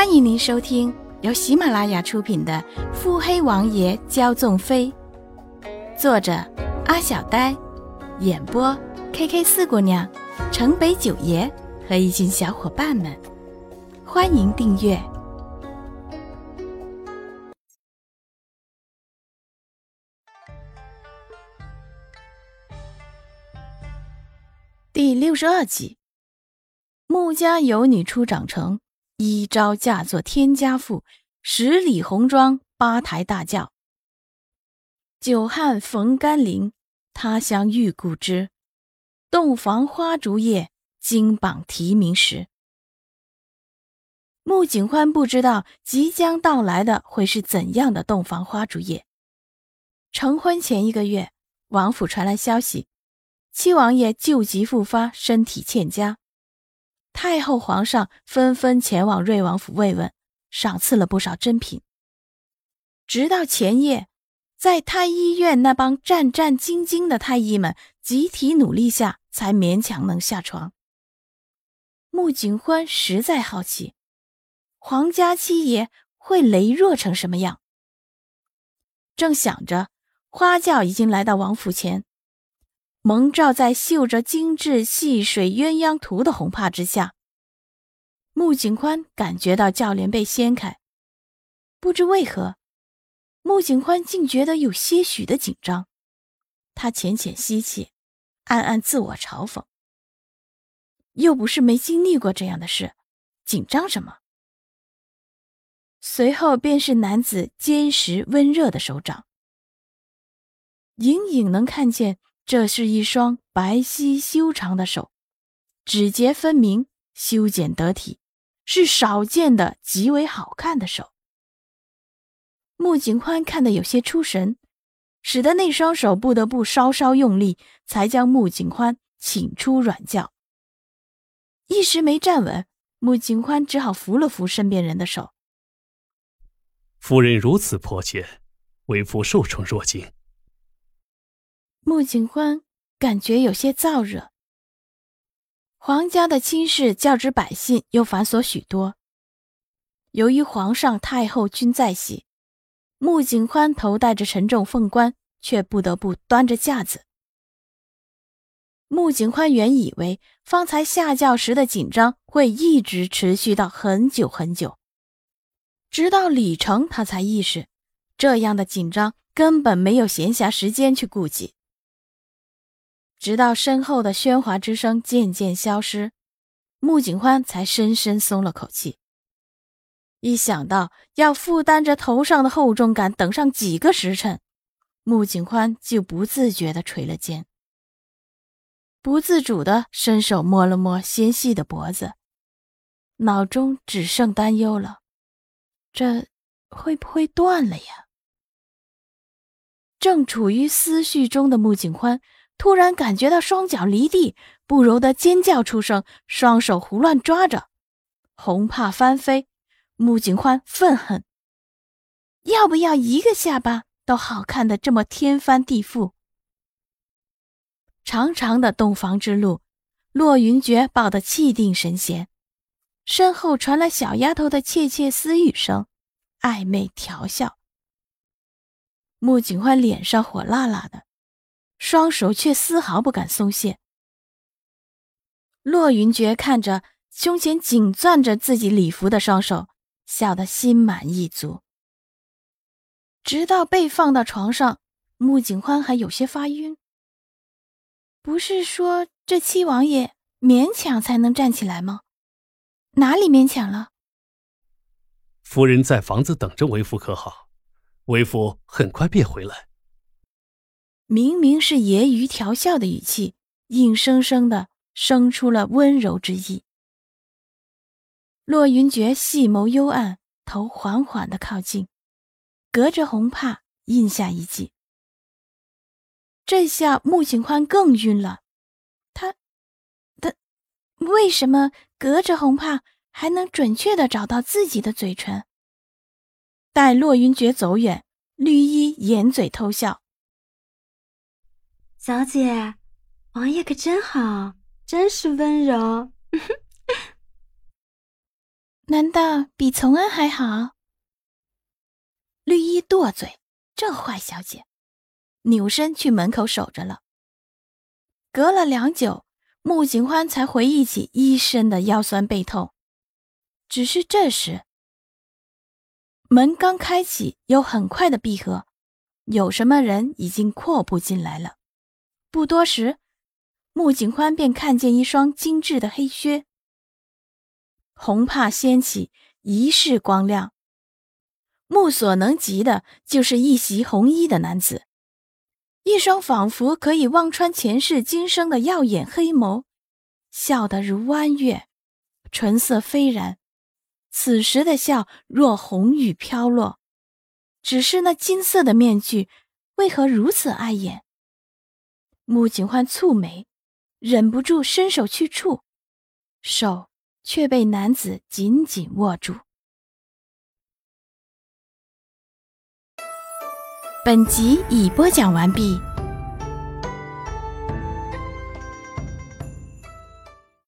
欢迎您收听由喜马拉雅出品的《腹黑王爷骄纵妃》，作者阿小呆，演播 K K 四姑娘、城北九爷和一群小伙伴们。欢迎订阅第六十二集。穆家有女初长成。一朝嫁作天家妇，十里红妆八抬大轿。久旱逢甘霖，他乡遇故知。洞房花烛夜，金榜题名时。穆景欢不知道即将到来的会是怎样的洞房花烛夜。成婚前一个月，王府传来消息，七王爷旧疾复发，身体欠佳。太后、皇上纷纷前往瑞王府慰问，赏赐了不少珍品。直到前夜，在太医院那帮战战兢兢的太医们集体努力下，才勉强能下床。穆景欢实在好奇，皇家七爷会羸弱成什么样。正想着，花轿已经来到王府前。蒙罩在绣着精致细水鸳鸯图的红帕之下，穆景宽感觉到轿帘被掀开，不知为何，穆景宽竟觉得有些许的紧张。他浅浅吸气，暗暗自我嘲讽：又不是没经历过这样的事，紧张什么？随后便是男子坚实温热的手掌，隐隐能看见。这是一双白皙修长的手，指节分明，修剪得体，是少见的极为好看的手。穆景宽看得有些出神，使得那双手不得不稍稍用力，才将穆景宽请出软轿。一时没站稳，穆景宽只好扶了扶身边人的手。夫人如此迫切，为夫受宠若惊。穆景欢感觉有些燥热。皇家的亲事较之百姓又繁琐许多。由于皇上、太后均在席，穆景欢头戴着沉重凤冠，却不得不端着架子。穆景欢原以为方才下轿时的紧张会一直持续到很久很久，直到礼成，他才意识，这样的紧张根本没有闲暇时间去顾及。直到身后的喧哗之声渐渐消失，穆景欢才深深松了口气。一想到要负担着头上的厚重感，等上几个时辰，穆景欢就不自觉地垂了肩，不自主地伸手摸了摸纤细的脖子，脑中只剩担忧了：这会不会断了呀？正处于思绪中的穆景欢。突然感觉到双脚离地，不由得尖叫出声，双手胡乱抓着，红帕翻飞。穆景欢愤恨：要不要一个下巴都好看的这么天翻地覆？长长的洞房之路，骆云珏抱得气定神闲，身后传来小丫头的窃窃私语声，暧昧调笑。穆景欢脸上火辣辣的。双手却丝毫不敢松懈。骆云珏看着胸前紧攥着自己礼服的双手，笑得心满意足。直到被放到床上，穆景欢还有些发晕。不是说这七王爷勉强才能站起来吗？哪里勉强了？夫人在房子等着为夫可好？为夫很快便回来。明明是揶揄调笑的语气，硬生生的生出了温柔之意。骆云珏细眸幽暗，头缓缓的靠近，隔着红帕印下一记。这下穆景宽更晕了，他，他为什么隔着红帕还能准确的找到自己的嘴唇？待骆云珏走远，绿衣掩嘴偷笑。小姐，王爷可真好，真是温柔。难道比从安还好？绿衣剁嘴，这坏小姐，扭身去门口守着了。隔了良久，穆景欢才回忆起一身的腰酸背痛。只是这时，门刚开启，又很快的闭合，有什么人已经阔步进来了。不多时，穆景欢便看见一双精致的黑靴，红帕掀起，一世光亮。目所能及的就是一袭红衣的男子，一双仿佛可以望穿前世今生的耀眼黑眸，笑得如弯月，唇色飞然。此时的笑若红雨飘落，只是那金色的面具为何如此碍眼？穆景焕蹙眉，忍不住伸手去触，手却被男子紧紧握住。本集已播讲完毕。